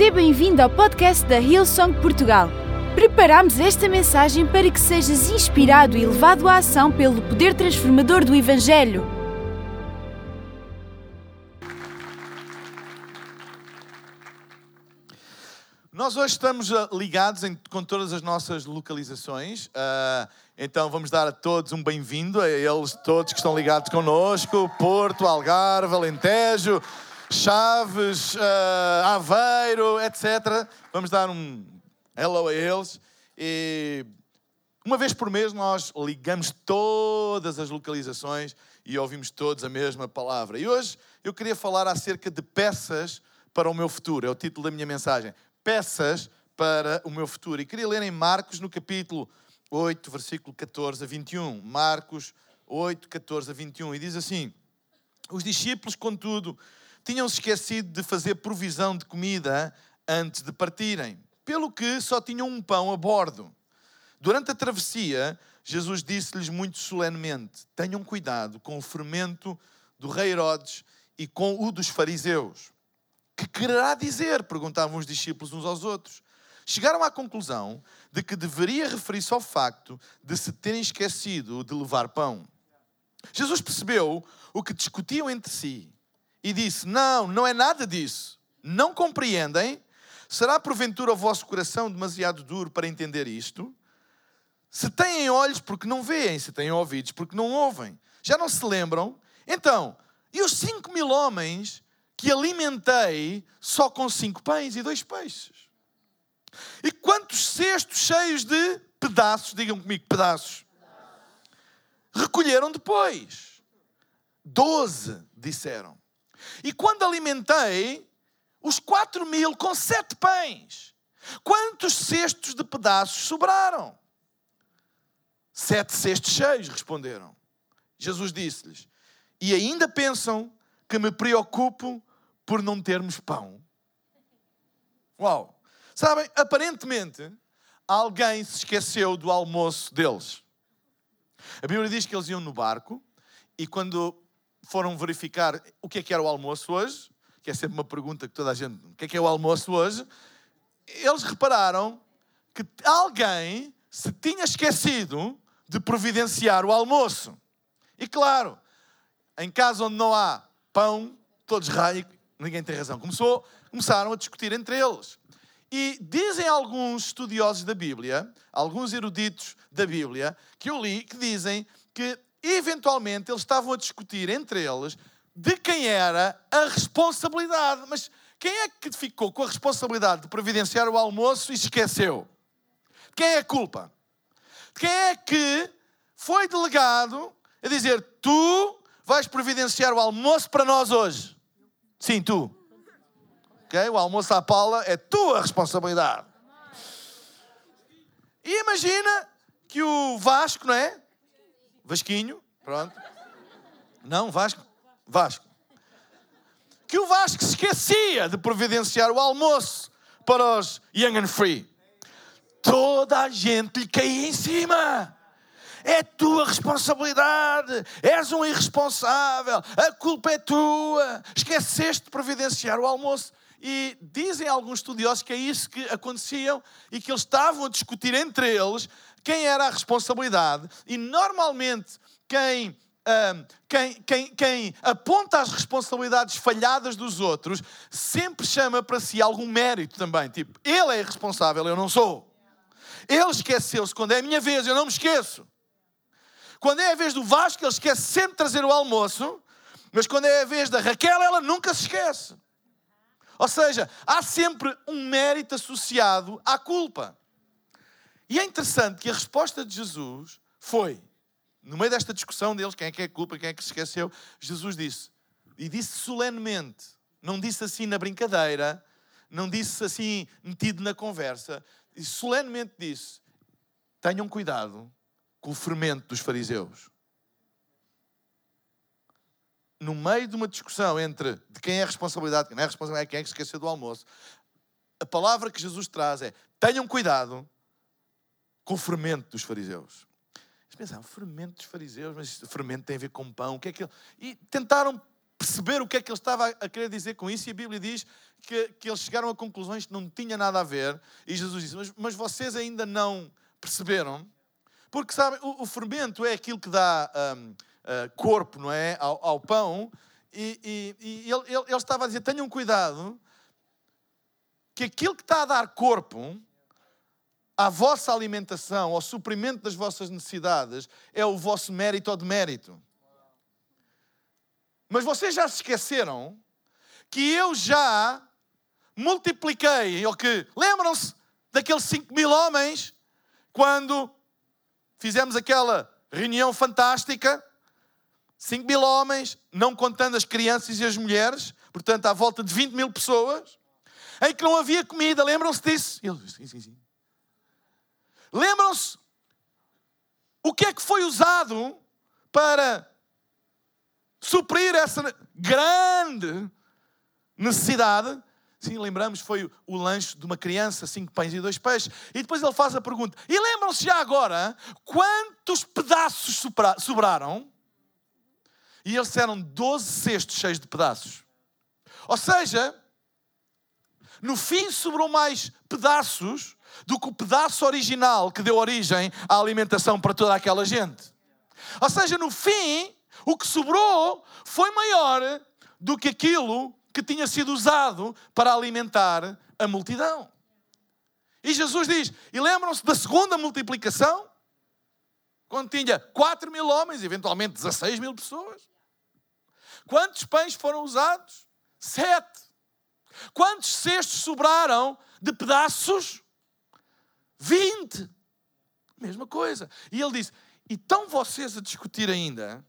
Seja bem-vindo ao podcast da Hillsong Portugal. Preparamos esta mensagem para que sejas inspirado e levado à ação pelo poder transformador do Evangelho. Nós hoje estamos ah, ligados em- com todas as nossas localizações, ah, então vamos dar a todos um bem-vindo, a eles todos que estão ligados connosco, Porto, Algarve, Alentejo, Chaves, ah, Aveiro, etc. Vamos dar um hello a eles. E uma vez por mês nós ligamos todas as localizações e ouvimos todos a mesma palavra. E hoje eu queria falar acerca de peças para o meu futuro. É o título da minha mensagem. Peças para o meu futuro. E queria ler em Marcos, no capítulo 8, versículo 14 a 21. Marcos 8, 14 a 21. E diz assim: Os discípulos, contudo, tinham-se esquecido de fazer provisão de comida antes de partirem, pelo que só tinham um pão a bordo. Durante a travessia, Jesus disse-lhes muito solenemente: Tenham cuidado com o fermento do rei Herodes e com o dos fariseus. Que quererá dizer? perguntavam os discípulos uns aos outros. Chegaram à conclusão de que deveria referir-se ao facto de se terem esquecido de levar pão. Jesus percebeu o que discutiam entre si e disse: Não, não é nada disso. Não compreendem? Será porventura o vosso coração demasiado duro para entender isto? Se têm olhos, porque não veem? Se têm ouvidos, porque não ouvem? Já não se lembram? Então, e os cinco mil homens que alimentei só com cinco pães e dois peixes? E quantos cestos cheios de pedaços, digam comigo, pedaços, recolheram depois? Doze, disseram. E quando alimentei os quatro mil com sete pães, quantos cestos de pedaços sobraram? Sete cestos cheios, responderam. Jesus disse-lhes: E ainda pensam que me preocupo por não termos pão? Uau! Sabem, aparentemente, alguém se esqueceu do almoço deles. A Bíblia diz que eles iam no barco e quando foram verificar o que é que era o almoço hoje, que é sempre uma pergunta que toda a gente, o que é que é o almoço hoje? Eles repararam que alguém se tinha esquecido de providenciar o almoço. E claro, em casa onde não há pão, todos raio, ninguém tem razão. Começou, começaram a discutir entre eles. E dizem alguns estudiosos da Bíblia, alguns eruditos da Bíblia, que eu li, que dizem que eventualmente eles estavam a discutir entre eles de quem era a responsabilidade. Mas quem é que ficou com a responsabilidade de providenciar o almoço e se esqueceu? Quem é a culpa? Quem é que foi delegado a dizer: Tu vais providenciar o almoço para nós hoje? Sim, tu. Ok? O almoço à Paula é tua responsabilidade. E imagina que o Vasco, não é? Vasquinho, pronto. Não, Vasco. Vasco. Que o Vasco se esquecia de providenciar o almoço para os Young and Free. Toda a gente lhe caía em cima. É tua responsabilidade. És um irresponsável. A culpa é tua. Esqueceste de providenciar o almoço. E dizem alguns estudiosos que é isso que acontecia e que eles estavam a discutir entre eles quem era a responsabilidade. E normalmente quem, quem, quem, quem aponta as responsabilidades falhadas dos outros sempre chama para si algum mérito também. Tipo, ele é irresponsável, eu não sou. Ele esqueceu-se. Quando é a minha vez, eu não me esqueço. Quando é a vez do Vasco, ele esquece sempre de trazer o almoço. Mas quando é a vez da Raquel, ela nunca se esquece. Ou seja, há sempre um mérito associado à culpa. E é interessante que a resposta de Jesus foi, no meio desta discussão deles, quem é que é culpa, quem é que se esqueceu, Jesus disse, e disse solenemente, não disse assim na brincadeira, não disse assim metido na conversa, e solenemente disse: tenham cuidado com o fermento dos fariseus. No meio de uma discussão entre de quem é a responsabilidade, quem não é a responsabilidade, quem é que esqueceu do almoço, a palavra que Jesus traz é: tenham cuidado com o fermento dos fariseus. Eles pensaram, fermento dos fariseus, mas fermento tem a ver com pão, o que é que ele... E tentaram perceber o que é que ele estava a querer dizer com isso, e a Bíblia diz que, que eles chegaram a conclusões que não tinha nada a ver, e Jesus disse: Mas, mas vocês ainda não perceberam? Porque, sabem, o, o fermento é aquilo que dá um, uh, corpo, não é? Ao, ao pão, e, e, e ele, ele, ele estava a dizer: tenham cuidado, que aquilo que está a dar corpo à vossa alimentação, ao suprimento das vossas necessidades, é o vosso mérito ou demérito. Mas vocês já se esqueceram que eu já multipliquei, ou que lembram-se daqueles 5 mil homens quando fizemos aquela reunião fantástica? 5 mil homens, não contando as crianças e as mulheres, portanto, à volta de 20 mil pessoas, em que não havia comida, lembram-se disso? Sim, sim, sim. Lembram-se o que é que foi usado para suprir essa grande necessidade? Sim, lembramos, foi o lanche de uma criança, cinco pães e dois peixes. E depois ele faz a pergunta: e lembram-se já agora quantos pedaços sobraram? E eles disseram 12 cestos cheios de pedaços. Ou seja, no fim sobrou mais pedaços do que o pedaço original que deu origem à alimentação para toda aquela gente. Ou seja, no fim, o que sobrou foi maior do que aquilo que tinha sido usado para alimentar a multidão. E Jesus diz: e lembram-se da segunda multiplicação? Quando tinha 4 mil homens, eventualmente 16 mil pessoas. Quantos pães foram usados? Sete. Quantos cestos sobraram de pedaços? 20. Mesma coisa. E ele disse: e estão vocês a discutir ainda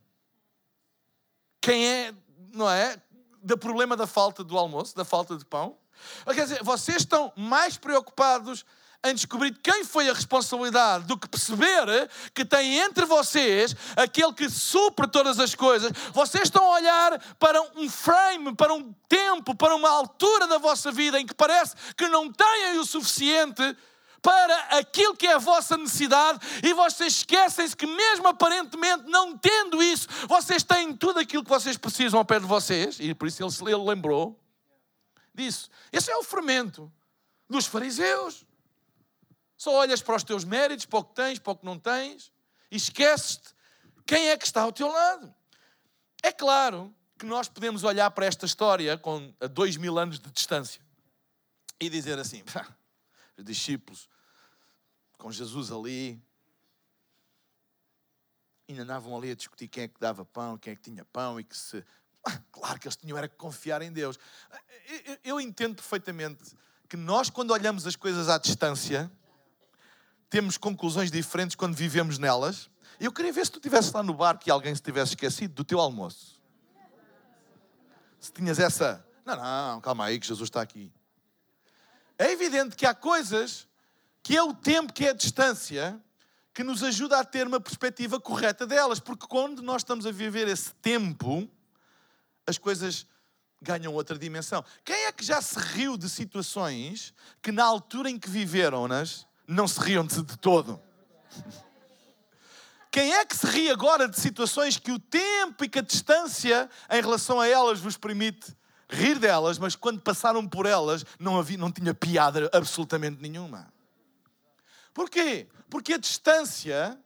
quem é, não é, do problema da falta do almoço, da falta de pão? Quer dizer, vocês estão mais preocupados em descobrir quem foi a responsabilidade do que perceber que tem entre vocês aquele que supra todas as coisas. Vocês estão a olhar para um frame, para um tempo, para uma altura da vossa vida em que parece que não têm o suficiente para aquilo que é a vossa necessidade e vocês esquecem-se que, mesmo aparentemente não tendo isso, vocês têm tudo aquilo que vocês precisam ao pé de vocês, e por isso ele, ele lembrou disso. Esse é o fermento dos fariseus. Só olhas para os teus méritos, para o que tens, para o que não tens, e esqueces-te quem é que está ao teu lado. É claro que nós podemos olhar para esta história com dois mil anos de distância e dizer assim: os discípulos com Jesus ali, ainda andavam ali a discutir quem é que dava pão, quem é que tinha pão e que se. Ah, claro que eles tinham era que confiar em Deus. Eu, eu entendo perfeitamente que nós, quando olhamos as coisas à distância, temos conclusões diferentes quando vivemos nelas. Eu queria ver se tu estivesse lá no barco e alguém se tivesse esquecido do teu almoço. Se tinhas essa. Não, não, calma aí que Jesus está aqui. É evidente que há coisas que é o tempo, que é a distância, que nos ajuda a ter uma perspectiva correta delas, porque quando nós estamos a viver esse tempo, as coisas ganham outra dimensão. Quem é que já se riu de situações que na altura em que viveram-nas não se riam de, de todo? Quem é que se ri agora de situações que o tempo e que a distância em relação a elas vos permite rir delas, mas quando passaram por elas não, havia, não tinha piada absolutamente nenhuma? Porquê? Porque a distância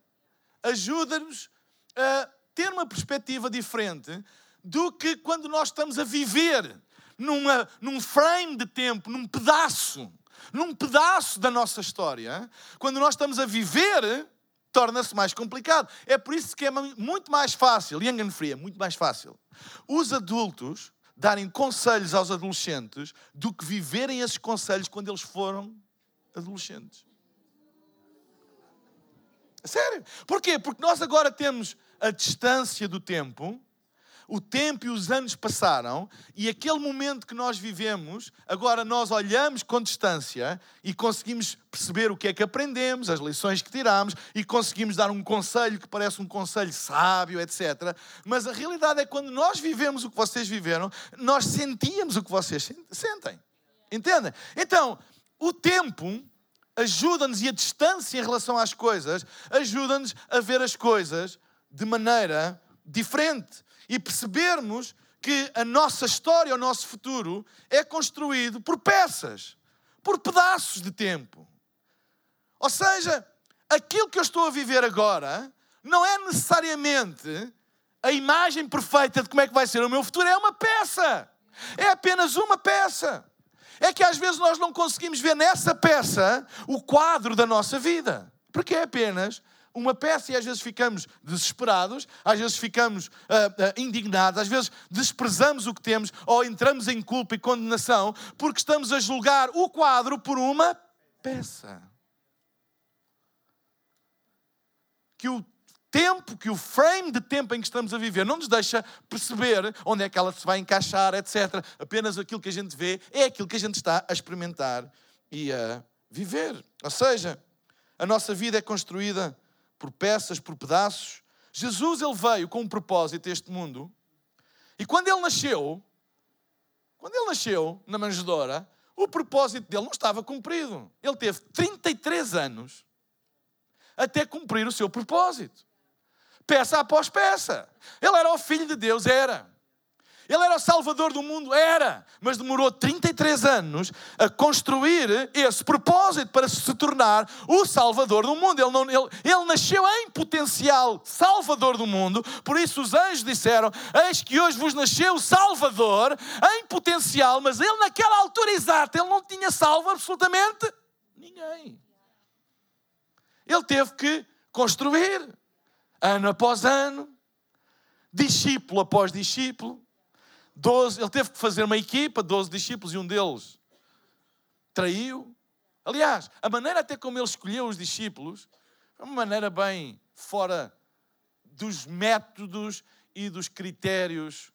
ajuda-nos a ter uma perspectiva diferente do que quando nós estamos a viver numa, num frame de tempo, num pedaço, num pedaço da nossa história. Quando nós estamos a viver, torna-se mais complicado. É por isso que é muito mais fácil, Young and Free, é muito mais fácil, os adultos darem conselhos aos adolescentes do que viverem esses conselhos quando eles foram adolescentes. Sério. Porquê? Porque nós agora temos a distância do tempo, o tempo e os anos passaram, e aquele momento que nós vivemos, agora nós olhamos com distância e conseguimos perceber o que é que aprendemos, as lições que tiramos, e conseguimos dar um conselho que parece um conselho sábio, etc. Mas a realidade é que quando nós vivemos o que vocês viveram, nós sentíamos o que vocês sentem. Entendem? Então, o tempo ajuda-nos e a distância em relação às coisas ajuda-nos a ver as coisas de maneira diferente e percebermos que a nossa história, o nosso futuro, é construído por peças, por pedaços de tempo. Ou seja, aquilo que eu estou a viver agora não é necessariamente a imagem perfeita de como é que vai ser o meu futuro, é uma peça. É apenas uma peça. É que às vezes nós não conseguimos ver nessa peça o quadro da nossa vida, porque é apenas uma peça e às vezes ficamos desesperados, às vezes ficamos uh, uh, indignados, às vezes desprezamos o que temos ou entramos em culpa e condenação porque estamos a julgar o quadro por uma peça. Que o tempo, que o frame de tempo em que estamos a viver não nos deixa perceber onde é que ela se vai encaixar, etc. Apenas aquilo que a gente vê é aquilo que a gente está a experimentar e a viver. Ou seja, a nossa vida é construída por peças, por pedaços. Jesus ele veio com um propósito a este mundo. E quando ele nasceu, quando ele nasceu na manjedoura, o propósito dele não estava cumprido. Ele teve 33 anos até cumprir o seu propósito peça após peça. Ele era o Filho de Deus, era. Ele era o Salvador do mundo, era. Mas demorou 33 anos a construir esse propósito para se tornar o Salvador do mundo. Ele, não, ele, ele nasceu em potencial Salvador do mundo, por isso os anjos disseram: Eis que hoje vos nasceu o Salvador em potencial, mas ele, naquela altura exata, ele não tinha salvo absolutamente ninguém. Ele teve que construir ano após ano, discípulo após discípulo. Doze, ele teve que fazer uma equipa, 12 discípulos, e um deles traiu. Aliás, a maneira até como ele escolheu os discípulos foi uma maneira bem fora dos métodos e dos critérios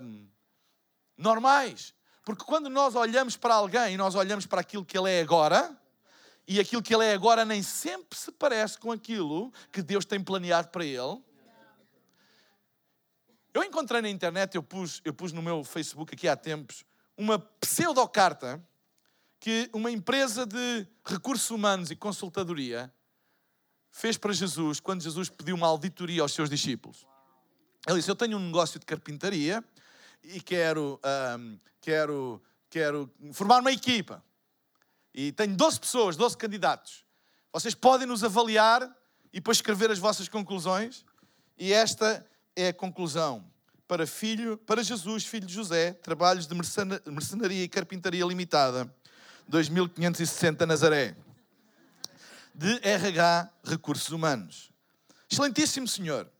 um, normais. Porque quando nós olhamos para alguém e nós olhamos para aquilo que ele é agora, e aquilo que ele é agora nem sempre se parece com aquilo que Deus tem planeado para ele. Eu encontrei na internet, eu pus, eu pus no meu Facebook aqui há tempos, uma pseudocarta que uma empresa de recursos humanos e consultadoria fez para Jesus quando Jesus pediu uma auditoria aos seus discípulos. Ele disse: Eu tenho um negócio de carpintaria e quero, um, quero, quero formar uma equipa. E tenho 12 pessoas, 12 candidatos. Vocês podem nos avaliar e depois escrever as vossas conclusões. E esta é a conclusão. Para filho, para Jesus, filho de José, trabalhos de mercenaria e carpintaria limitada, 2560 Nazaré. De RH Recursos Humanos. Excelentíssimo Senhor,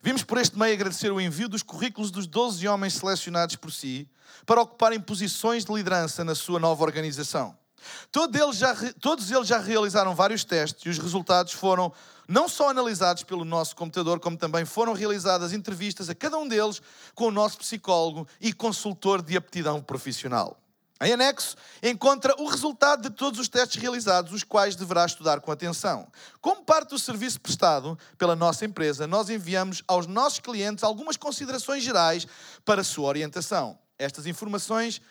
vimos por este meio agradecer o envio dos currículos dos 12 homens selecionados por si para ocuparem posições de liderança na sua nova organização. Todos eles, já, todos eles já realizaram vários testes e os resultados foram não só analisados pelo nosso computador, como também foram realizadas entrevistas a cada um deles com o nosso psicólogo e consultor de aptidão profissional. Em anexo, encontra o resultado de todos os testes realizados, os quais deverá estudar com atenção. Como parte do serviço prestado pela nossa empresa, nós enviamos aos nossos clientes algumas considerações gerais para a sua orientação. Estas informações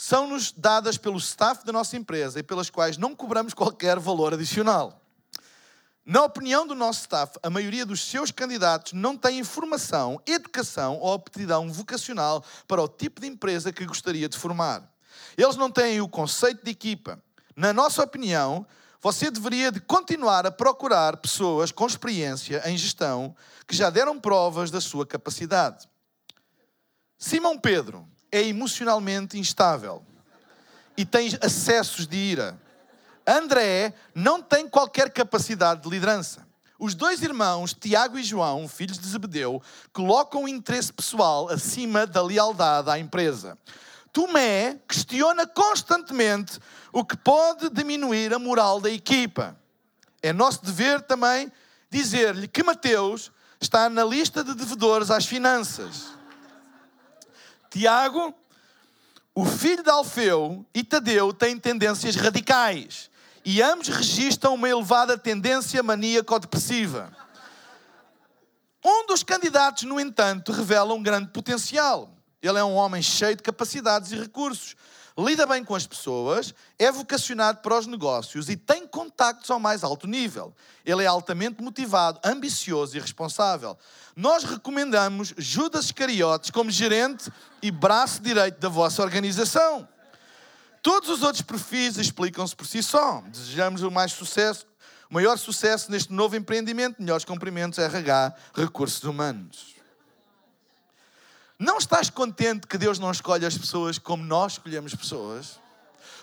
são-nos dadas pelo staff da nossa empresa e pelas quais não cobramos qualquer valor adicional. Na opinião do nosso staff, a maioria dos seus candidatos não tem informação, educação ou aptidão vocacional para o tipo de empresa que gostaria de formar. Eles não têm o conceito de equipa. Na nossa opinião, você deveria de continuar a procurar pessoas com experiência em gestão que já deram provas da sua capacidade. Simão Pedro, é emocionalmente instável e tem acessos de ira. André não tem qualquer capacidade de liderança. Os dois irmãos, Tiago e João, filhos de Zebedeu, colocam o interesse pessoal acima da lealdade à empresa. Tomé questiona constantemente o que pode diminuir a moral da equipa. É nosso dever também dizer-lhe que Mateus está na lista de devedores às finanças. Tiago, o filho de Alfeu e Tadeu têm tendências radicais e ambos registram uma elevada tendência maníaco-depressiva. Um dos candidatos, no entanto, revela um grande potencial. Ele é um homem cheio de capacidades e recursos. Lida bem com as pessoas, é vocacionado para os negócios e tem contactos ao mais alto nível. Ele é altamente motivado, ambicioso e responsável. Nós recomendamos Judas Iscariotes como gerente e braço direito da vossa organização. Todos os outros perfis explicam-se por si só. Desejamos o mais sucesso, o maior sucesso neste novo empreendimento. Melhores cumprimentos, RH, Recursos Humanos. Não estás contente que Deus não escolhe as pessoas como nós escolhemos pessoas?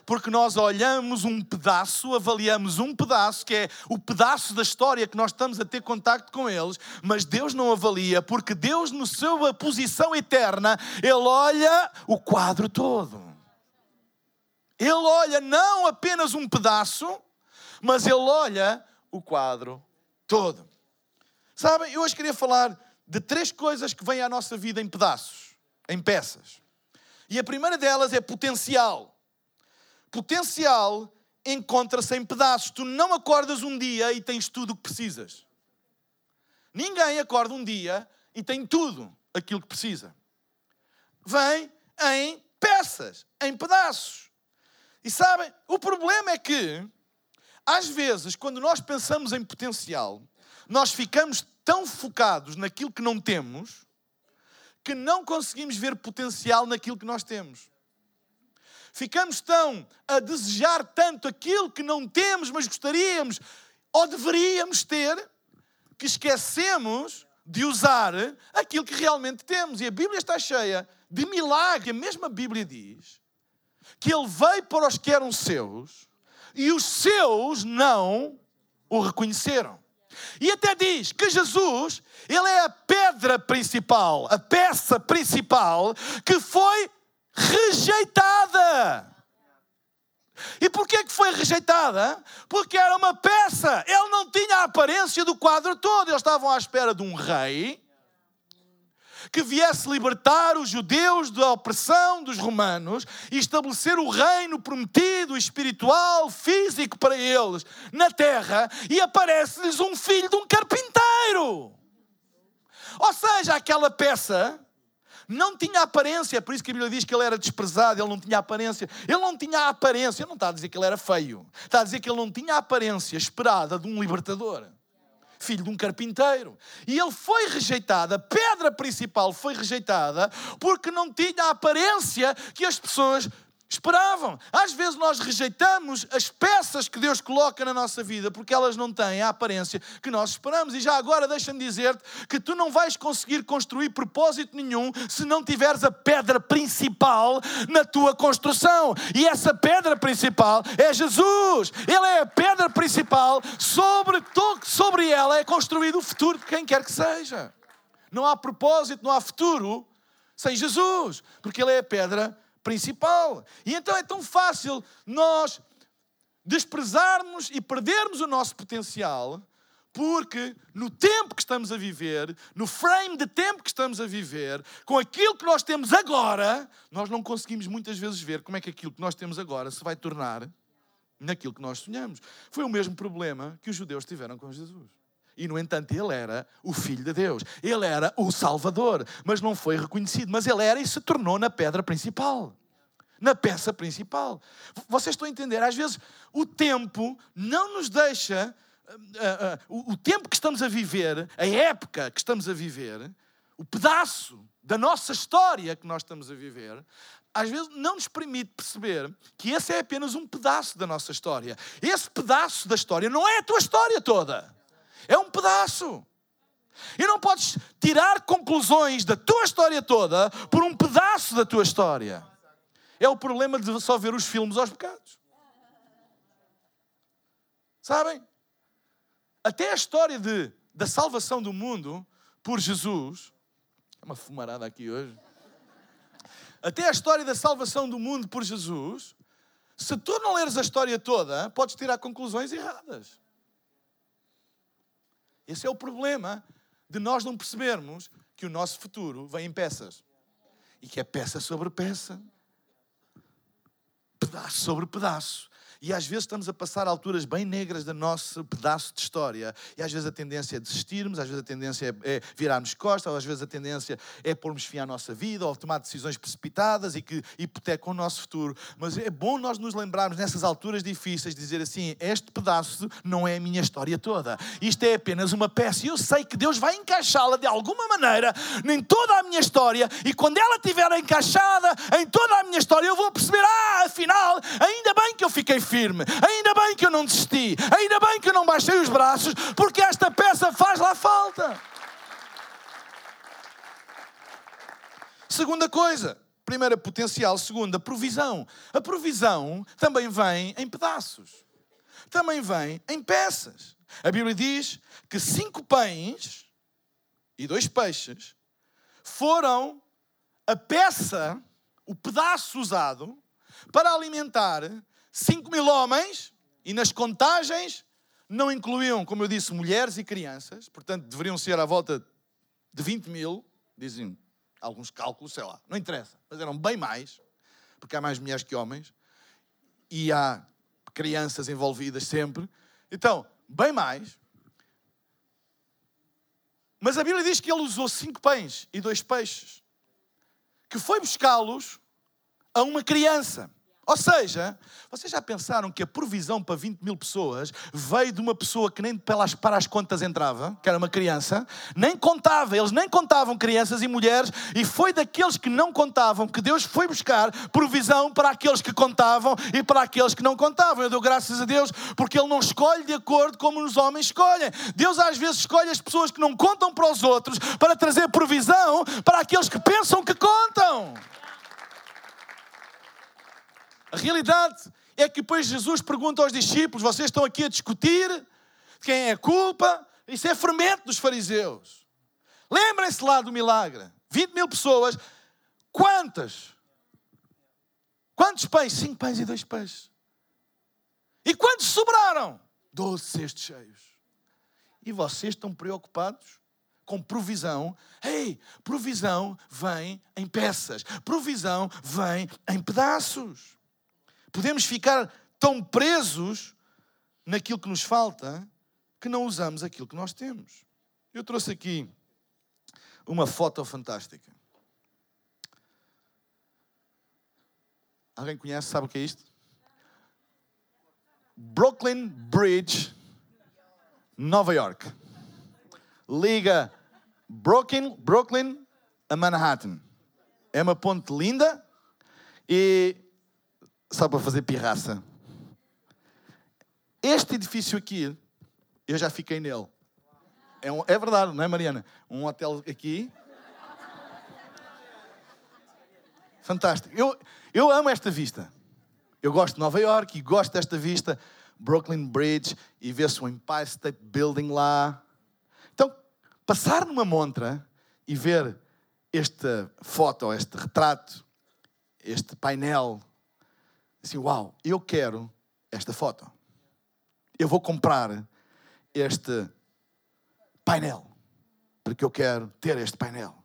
Porque nós olhamos um pedaço, avaliamos um pedaço, que é o pedaço da história que nós estamos a ter contacto com eles, mas Deus não avalia, porque Deus, na sua posição eterna, Ele olha o quadro todo. Ele olha não apenas um pedaço, mas Ele olha o quadro todo. Sabem, eu hoje queria falar de três coisas que vêm à nossa vida em pedaços, em peças. E a primeira delas é potencial. Potencial encontra-se em pedaços. Tu não acordas um dia e tens tudo o que precisas. Ninguém acorda um dia e tem tudo aquilo que precisa. Vem em peças, em pedaços. E sabem, o problema é que, às vezes, quando nós pensamos em potencial, nós ficamos tão focados naquilo que não temos que não conseguimos ver potencial naquilo que nós temos. Ficamos tão a desejar tanto aquilo que não temos, mas gostaríamos ou deveríamos ter, que esquecemos de usar aquilo que realmente temos. E a Bíblia está cheia de milagres. A mesma Bíblia diz que ele veio para os que eram seus e os seus não o reconheceram. E até diz que Jesus, ele é a pedra principal, a peça principal que foi rejeitada. E porquê que foi rejeitada? Porque era uma peça. Ele não tinha a aparência do quadro todo. Eles estavam à espera de um rei que viesse libertar os judeus da opressão dos romanos e estabelecer o reino prometido, espiritual, físico para eles na terra, e aparece-lhes um filho de um carpinteiro. Ou seja, aquela peça não tinha aparência, por isso que a Bíblia diz que ele era desprezado, ele não tinha aparência. Ele não tinha aparência, não está a dizer que ele era feio, está a dizer que ele não tinha aparência esperada de um libertador filho de um carpinteiro. E ele foi rejeitado, a pedra principal foi rejeitada porque não tinha a aparência que as pessoas esperavam. Às vezes nós rejeitamos as peças que Deus coloca na nossa vida porque elas não têm a aparência que nós esperamos. E já agora deixa-me dizer-te que tu não vais conseguir construir propósito nenhum se não tiveres a pedra principal na tua construção. E essa pedra principal é Jesus. Ele é a pedra principal sobre, sobre ela é construído o futuro de quem quer que seja. Não há propósito, não há futuro sem Jesus, porque Ele é a pedra principal. E então é tão fácil nós desprezarmos e perdermos o nosso potencial, porque no tempo que estamos a viver, no frame de tempo que estamos a viver, com aquilo que nós temos agora, nós não conseguimos muitas vezes ver como é que aquilo que nós temos agora se vai tornar naquilo que nós sonhamos. Foi o mesmo problema que os judeus tiveram com Jesus. E, no entanto, ele era o Filho de Deus. Ele era o Salvador. Mas não foi reconhecido. Mas ele era e se tornou na pedra principal. Na peça principal. Vocês estão a entender? Às vezes o tempo não nos deixa. Uh, uh, o tempo que estamos a viver, a época que estamos a viver, o pedaço da nossa história que nós estamos a viver, às vezes não nos permite perceber que esse é apenas um pedaço da nossa história. Esse pedaço da história não é a tua história toda. É um pedaço. E não podes tirar conclusões da tua história toda por um pedaço da tua história. É o problema de só ver os filmes aos bocados. Sabem? Até a história de, da salvação do mundo por Jesus. É uma fumarada aqui hoje. Até a história da salvação do mundo por Jesus. Se tu não leres a história toda, podes tirar conclusões erradas. Esse é o problema de nós não percebermos que o nosso futuro vem em peças. E que é peça sobre peça. Pedaço sobre pedaço. E às vezes estamos a passar alturas bem negras do nosso pedaço de história. E às vezes a tendência é desistirmos, às vezes a tendência é, é virarmos costas, ou às vezes a tendência é pormos fim à nossa vida, ou tomar decisões precipitadas e que hipotecam o nosso futuro. Mas é bom nós nos lembrarmos nessas alturas difíceis de dizer assim: este pedaço não é a minha história toda. Isto é apenas uma peça. E eu sei que Deus vai encaixá-la de alguma maneira em toda a minha história. E quando ela estiver encaixada em toda a minha história, eu vou perceber: ah, afinal, ainda bem que eu fiquei firme firme. Ainda bem que eu não desisti. Ainda bem que eu não baixei os braços, porque esta peça faz lá falta. Segunda coisa, primeira potencial, segunda provisão. A provisão também vem em pedaços. Também vem em peças. A Bíblia diz que cinco pães e dois peixes foram a peça, o pedaço usado para alimentar 5 mil homens, e nas contagens não incluíam, como eu disse, mulheres e crianças, portanto deveriam ser à volta de 20 mil, dizem alguns cálculos, sei lá, não interessa, mas eram bem mais, porque há mais mulheres que homens, e há crianças envolvidas sempre, então, bem mais. Mas a Bíblia diz que ele usou cinco pães e dois peixes, que foi buscá-los a uma criança. Ou seja, vocês já pensaram que a provisão para 20 mil pessoas veio de uma pessoa que nem pelas, para as contas entrava, que era uma criança, nem contava, eles nem contavam crianças e mulheres, e foi daqueles que não contavam que Deus foi buscar provisão para aqueles que contavam e para aqueles que não contavam. Eu dou graças a Deus porque Ele não escolhe de acordo como os homens escolhem. Deus às vezes escolhe as pessoas que não contam para os outros para trazer provisão para aqueles que pensam que contam. A realidade é que depois Jesus pergunta aos discípulos: vocês estão aqui a discutir quem é a culpa? Isso é fermento dos fariseus. Lembrem-se lá do milagre: 20 mil pessoas, quantas? Quantos pães? Cinco pães e dois peixes. E quantos sobraram? Doze cestos cheios. E vocês estão preocupados com provisão? Ei, provisão vem em peças, provisão vem em pedaços podemos ficar tão presos naquilo que nos falta que não usamos aquilo que nós temos. Eu trouxe aqui uma foto fantástica. Alguém conhece, sabe o que é isto? Brooklyn Bridge, Nova York. Liga Brooklyn, Brooklyn a Manhattan. É uma ponte linda e só para fazer pirraça. Este edifício aqui, eu já fiquei nele. É, um, é verdade, não é, Mariana? Um hotel aqui. Fantástico. Eu, eu amo esta vista. Eu gosto de Nova York e gosto desta vista. Brooklyn Bridge e ver-se o Empire State Building lá. Então, passar numa montra e ver esta foto, este retrato, este painel assim: Uau, eu quero esta foto. Eu vou comprar este painel, porque eu quero ter este painel.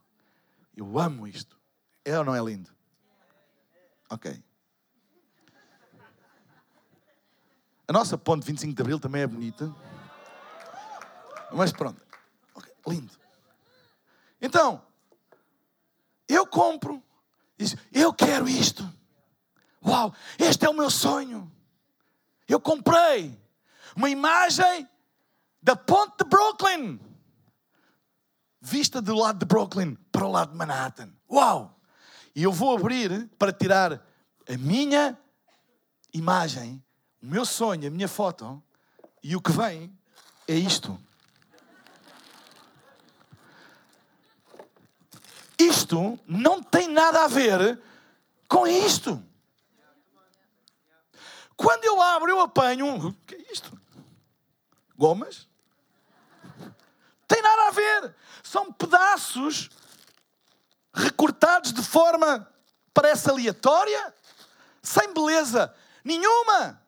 Eu amo isto. É ou não é lindo? Ok. A nossa ponte 25 de Abril também é bonita. Mas pronto. Okay, lindo. Então, eu compro. Eu quero isto. Uau, este é o meu sonho. Eu comprei uma imagem da ponte de Brooklyn, vista do lado de Brooklyn para o lado de Manhattan. Uau! E eu vou abrir para tirar a minha imagem, o meu sonho, a minha foto, e o que vem é isto. Isto não tem nada a ver com isto. Quando eu abro, eu apanho um. O que é isto? Gomas? Tem nada a ver. São pedaços recortados de forma, parece aleatória, sem beleza nenhuma.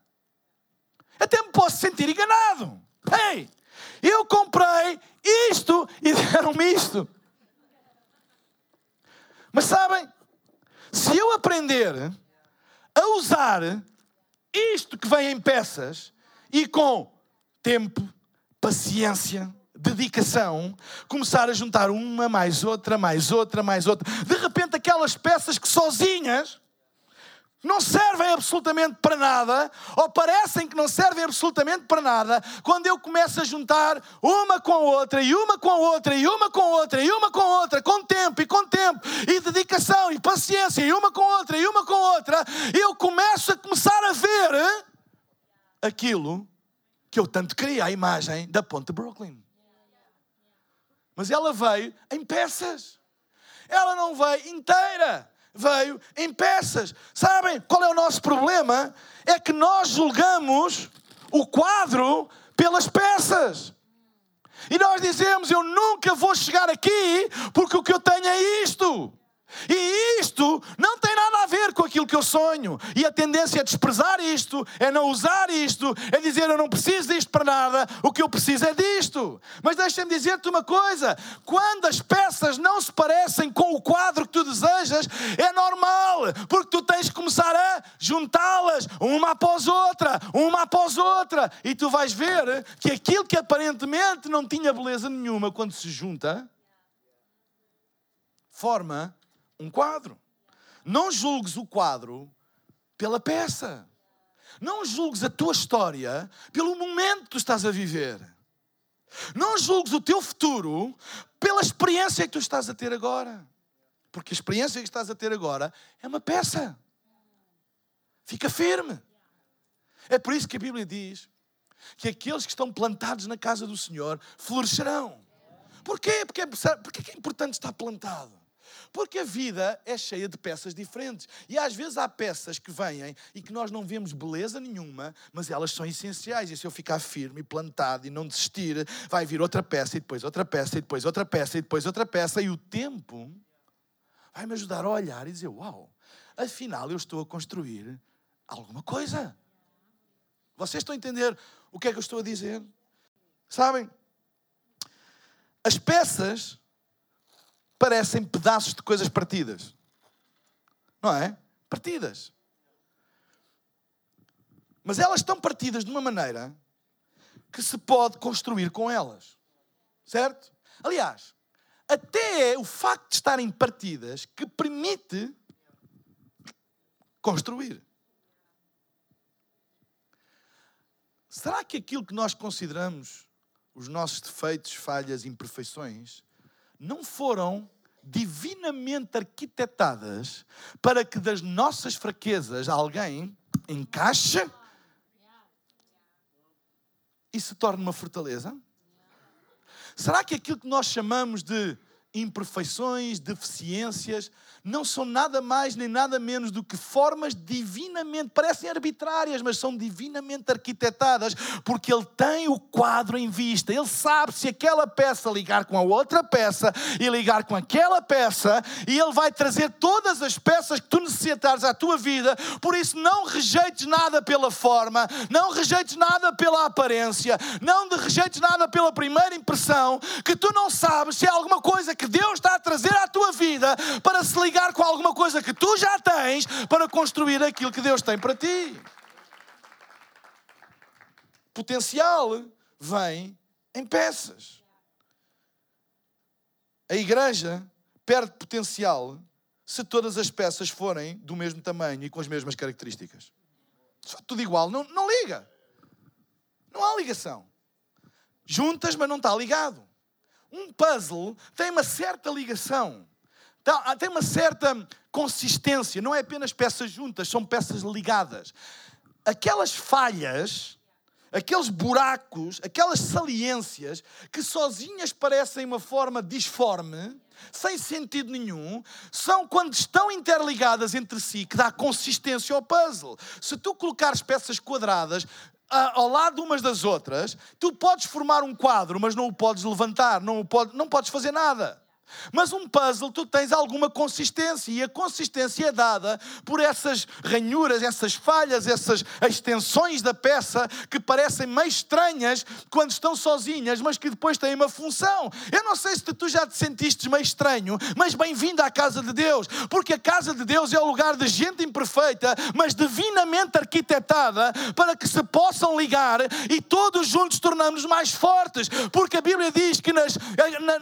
Até me posso sentir enganado. Ei, eu comprei isto e deram-me isto. Mas sabem, se eu aprender a usar isto que vem em peças e com tempo, paciência, dedicação, começar a juntar uma, mais outra, mais outra, mais outra. De repente, aquelas peças que sozinhas não servem absolutamente para nada, ou parecem que não servem absolutamente para nada, quando eu começo a juntar uma com a outra, e uma com a outra, e uma com a outra, e uma com a outra, com tempo e com tempo, e dedicação e paciência, e uma com a outra, e uma com a outra, eu começo a começar a ver aquilo que eu tanto queria, a imagem da Ponte Brooklyn. Mas ela veio em peças. Ela não veio inteira veio em peças. Sabem qual é o nosso problema? É que nós julgamos o quadro pelas peças. E nós dizemos: Eu nunca vou chegar aqui porque o que eu tenho é isto. E isto não tem nada a ver com aquilo que eu sonho. E a tendência é desprezar isto, é não usar isto, é dizer eu não preciso disto para nada, o que eu preciso é disto. Mas deixa-me dizer-te uma coisa: quando as peças não se parecem com o quadro que tu desejas, é normal, porque tu tens que começar a juntá-las, uma após outra, uma após outra, e tu vais ver que aquilo que aparentemente não tinha beleza nenhuma quando se junta, forma um quadro. Não julgues o quadro pela peça. Não julgues a tua história pelo momento que tu estás a viver. Não julgues o teu futuro pela experiência que tu estás a ter agora. Porque a experiência que estás a ter agora é uma peça. Fica firme. É por isso que a Bíblia diz que aqueles que estão plantados na casa do Senhor florescerão. Porquê? Porque é, porque é importante estar plantado. Porque a vida é cheia de peças diferentes. E às vezes há peças que vêm e que nós não vemos beleza nenhuma, mas elas são essenciais. E se eu ficar firme e plantado e não desistir, vai vir outra peça e depois outra peça e depois outra peça e depois outra peça. E o tempo vai me ajudar a olhar e dizer: Uau, afinal eu estou a construir alguma coisa. Vocês estão a entender o que é que eu estou a dizer? Sabem? As peças parecem pedaços de coisas partidas. Não é? Partidas. Mas elas estão partidas de uma maneira que se pode construir com elas. Certo? Aliás, até é o facto de estarem partidas que permite construir. Será que aquilo que nós consideramos os nossos defeitos, falhas, imperfeições, não foram divinamente arquitetadas para que das nossas fraquezas alguém encaixe e se torne uma fortaleza? Será que aquilo que nós chamamos de imperfeições, deficiências, não são nada mais nem nada menos do que formas divinamente, parecem arbitrárias, mas são divinamente arquitetadas, porque ele tem o quadro em vista. Ele sabe se aquela peça ligar com a outra peça e ligar com aquela peça, e ele vai trazer todas as peças que tu necessitares à tua vida. Por isso, não rejeites nada pela forma, não rejeites nada pela aparência, não rejeites nada pela primeira impressão, que tu não sabes se é alguma coisa que que Deus está a trazer à tua vida para se ligar com alguma coisa que tu já tens para construir aquilo que Deus tem para ti. Potencial vem em peças. A igreja perde potencial se todas as peças forem do mesmo tamanho e com as mesmas características. Só tudo igual, não, não liga. Não há ligação. Juntas, mas não está ligado um puzzle tem uma certa ligação, tá, tem uma certa consistência, não é apenas peças juntas, são peças ligadas. Aquelas falhas, aqueles buracos, aquelas saliências que sozinhas parecem uma forma disforme, sem sentido nenhum, são quando estão interligadas entre si que dá consistência ao puzzle. Se tu colocares peças quadradas, ao lado umas das outras, tu podes formar um quadro, mas não o podes levantar, não, o pode, não podes fazer nada. Mas um puzzle, tu tens alguma consistência, e a consistência é dada por essas ranhuras, essas falhas, essas extensões da peça que parecem meio estranhas quando estão sozinhas, mas que depois têm uma função. Eu não sei se tu já te sentiste meio estranho, mas bem-vindo à casa de Deus, porque a casa de Deus é o lugar de gente imperfeita, mas divinamente arquitetada para que se possam ligar e todos juntos tornamos mais fortes, porque a Bíblia diz que nas,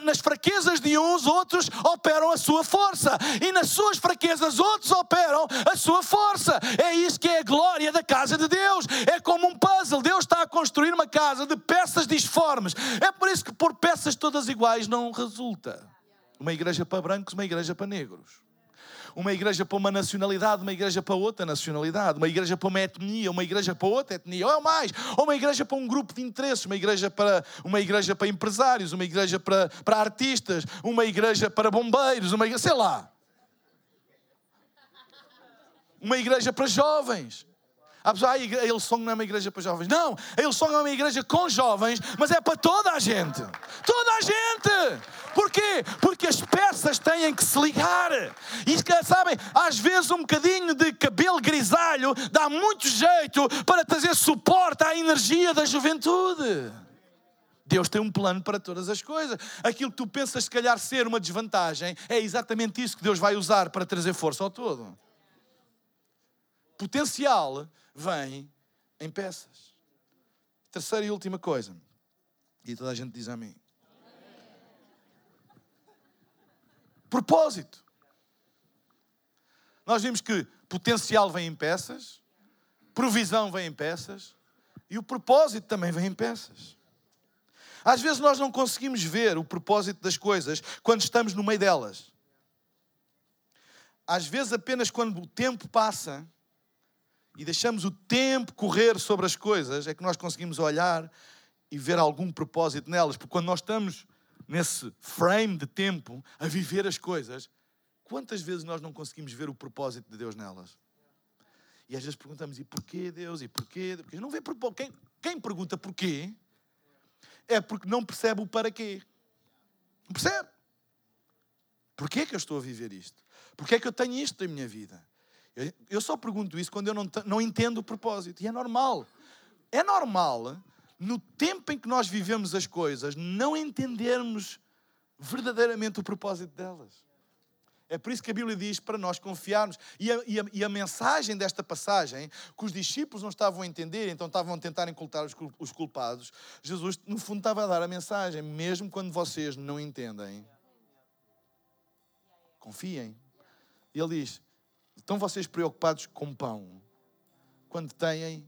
nas fraquezas de os outros operam a sua força, e nas suas fraquezas, outros operam a sua força. É isso que é a glória da casa de Deus. É como um puzzle. Deus está a construir uma casa de peças disformes. É por isso que pôr peças todas iguais não resulta. Uma igreja para brancos, uma igreja para negros uma igreja para uma nacionalidade, uma igreja para outra nacionalidade, uma igreja para uma etnia, uma igreja para outra etnia, ou mais, ou uma igreja para um grupo de interesses, uma igreja para uma igreja para empresários, uma igreja para, para artistas, uma igreja para bombeiros, uma igreja, sei lá. Uma igreja para jovens. Há pessoas, ah, a Hillsong não é uma igreja para jovens. Não, a Hillsong é uma igreja com jovens, mas é para toda a gente. Toda a gente! Porquê? Porque as peças têm que se ligar. E sabem, às vezes um bocadinho de cabelo grisalho dá muito jeito para trazer suporte à energia da juventude. Deus tem um plano para todas as coisas. Aquilo que tu pensas, se calhar, ser uma desvantagem, é exatamente isso que Deus vai usar para trazer força ao todo. Potencial vem em peças. Terceira e última coisa. E toda a gente diz amém. Propósito. Nós vimos que potencial vem em peças, provisão vem em peças e o propósito também vem em peças. Às vezes nós não conseguimos ver o propósito das coisas quando estamos no meio delas. Às vezes, apenas quando o tempo passa e deixamos o tempo correr sobre as coisas, é que nós conseguimos olhar e ver algum propósito nelas. Porque quando nós estamos nesse frame de tempo a viver as coisas, quantas vezes nós não conseguimos ver o propósito de Deus nelas? E às vezes perguntamos: e porquê Deus? E porquê? Porque não vê propósito. Quem, quem pergunta porquê é porque não percebe o para quê. Não percebe? Porquê que eu estou a viver isto? Porquê que eu tenho isto na minha vida? Eu só pergunto isso quando eu não, não entendo o propósito. E é normal. É normal, no tempo em que nós vivemos as coisas, não entendermos verdadeiramente o propósito delas. É por isso que a Bíblia diz para nós confiarmos. E a, e a, e a mensagem desta passagem, que os discípulos não estavam a entender, então estavam a tentar incultar os, os culpados, Jesus, no fundo, estava a dar a mensagem, mesmo quando vocês não entendem, confiem. E ele diz: Estão vocês preocupados com pão quando têm.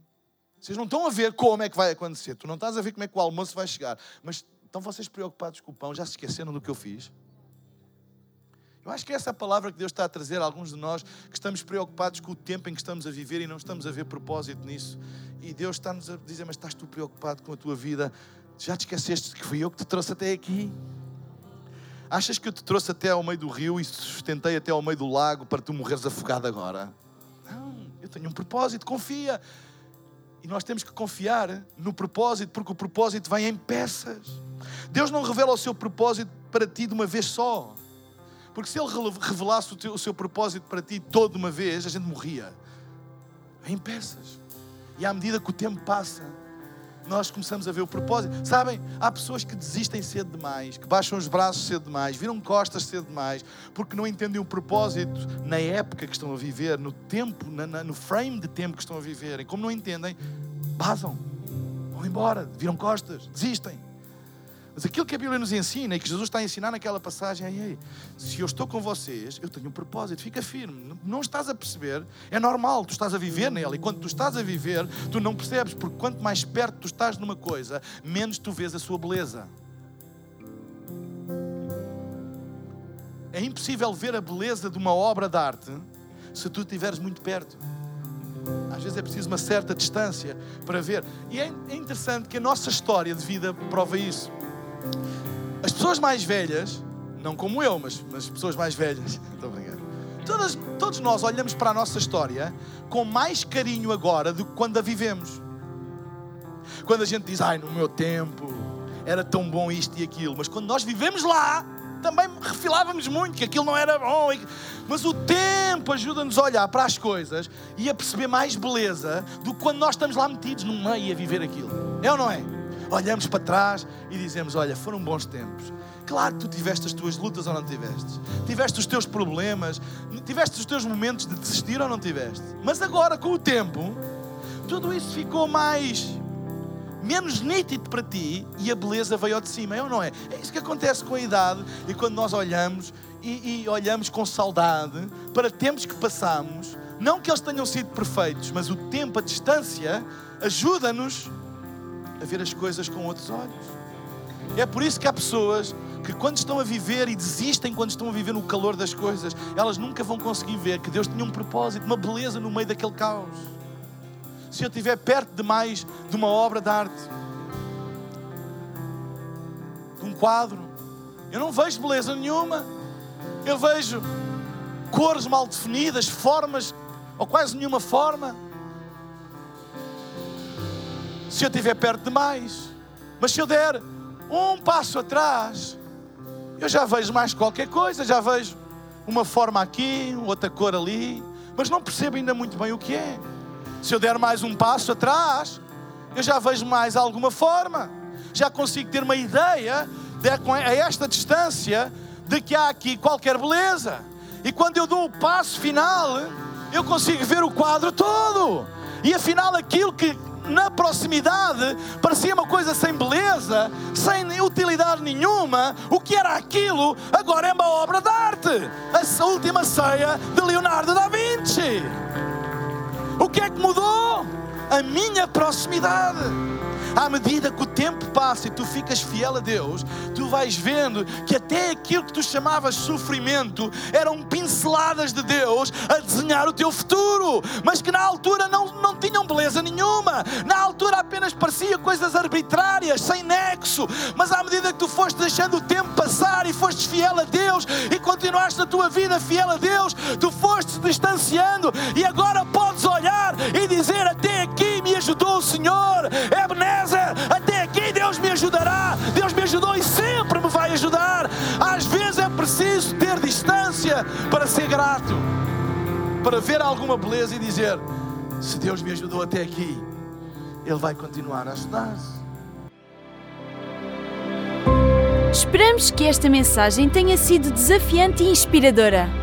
Vocês não estão a ver como é que vai acontecer. Tu não estás a ver como é que o almoço vai chegar. Mas estão vocês preocupados com o pão? Já se esqueceram do que eu fiz? Eu acho que essa é a palavra que Deus está a trazer a alguns de nós que estamos preocupados com o tempo em que estamos a viver e não estamos a ver propósito nisso. E Deus está-nos a dizer: Mas estás tu preocupado com a tua vida? Já te esqueceste que fui eu que te trouxe até aqui? Achas que eu te trouxe até ao meio do rio e sustentei até ao meio do lago para tu morreres afogado agora? Não, eu tenho um propósito, confia. E nós temos que confiar no propósito, porque o propósito vem em peças. Deus não revela o seu propósito para ti de uma vez só. Porque se Ele revelasse o, teu, o seu propósito para ti toda de uma vez, a gente morria. Vem em peças. E à medida que o tempo passa, nós começamos a ver o propósito. Sabem, há pessoas que desistem cedo demais, que baixam os braços cedo demais, viram costas cedo demais, porque não entendem o propósito na época que estão a viver, no tempo, na, na, no frame de tempo que estão a viver. E como não entendem, basam, vão embora, viram costas, desistem. Mas aquilo que a Bíblia nos ensina e que Jesus está a ensinar naquela passagem é: se eu estou com vocês, eu tenho um propósito, fica firme. Não estás a perceber, é normal, tu estás a viver nela. E quando tu estás a viver, tu não percebes, porque quanto mais perto tu estás numa coisa, menos tu vês a sua beleza. É impossível ver a beleza de uma obra de arte se tu estiveres muito perto. Às vezes é preciso uma certa distância para ver. E é, é interessante que a nossa história de vida prova isso. As pessoas mais velhas, não como eu, mas, mas pessoas mais velhas, estou. Todas, todos nós olhamos para a nossa história com mais carinho agora do que quando a vivemos. Quando a gente diz, ai, no meu tempo era tão bom isto e aquilo, mas quando nós vivemos lá, também refilávamos muito, que aquilo não era bom. Mas o tempo ajuda-nos a olhar para as coisas e a perceber mais beleza do que quando nós estamos lá metidos no meio a viver aquilo. É ou não é? Olhamos para trás e dizemos: Olha, foram bons tempos. Claro que tu tiveste as tuas lutas ou não tiveste. Tiveste os teus problemas, tiveste os teus momentos de desistir ou não tiveste. Mas agora, com o tempo, tudo isso ficou mais menos nítido para ti e a beleza veio ao de cima, é ou não é? É isso que acontece com a idade e quando nós olhamos e, e olhamos com saudade para tempos que passamos, não que eles tenham sido perfeitos, mas o tempo, a distância, ajuda-nos a ver as coisas com outros olhos. É por isso que há pessoas que, quando estão a viver e desistem quando estão a viver no calor das coisas, elas nunca vão conseguir ver que Deus tinha um propósito, uma beleza no meio daquele caos se eu estiver perto demais de uma obra de arte, de um quadro, eu não vejo beleza nenhuma. Eu vejo cores mal definidas, formas, ou quase nenhuma forma. Se eu estiver perto demais, mas se eu der um passo atrás, eu já vejo mais qualquer coisa, já vejo uma forma aqui, outra cor ali, mas não percebo ainda muito bem o que é. Se eu der mais um passo atrás, eu já vejo mais alguma forma, já consigo ter uma ideia de, a esta distância de que há aqui qualquer beleza. E quando eu dou o passo final, eu consigo ver o quadro todo. E afinal, aquilo que na proximidade parecia uma coisa sem beleza, sem utilidade nenhuma, o que era aquilo agora é uma obra de arte. A última ceia de Leonardo da Vinci. O que é que mudou? A minha proximidade. À medida que o tempo passa e tu ficas fiel a Deus, tu vais vendo que até aquilo que tu chamavas sofrimento eram pinceladas de Deus a desenhar o teu futuro, mas que na altura não, não tinham beleza nenhuma, na altura apenas parecia coisas arbitrárias, sem nexo, mas à medida que tu foste deixando o tempo passar e foste fiel a Deus e continuaste a tua vida fiel a Deus, tu foste distanciando e agora podes olhar e dizer: Até aqui me ajudou o Senhor, Ebenezer, até aqui Deus me ajudará, Deus me ajudou e sempre me vai ajudar. Às vezes é preciso ter distância para ser grato, para ver alguma beleza e dizer: Se Deus me ajudou até aqui, Ele vai continuar a ajudar-se. Esperamos que esta mensagem tenha sido desafiante e inspiradora.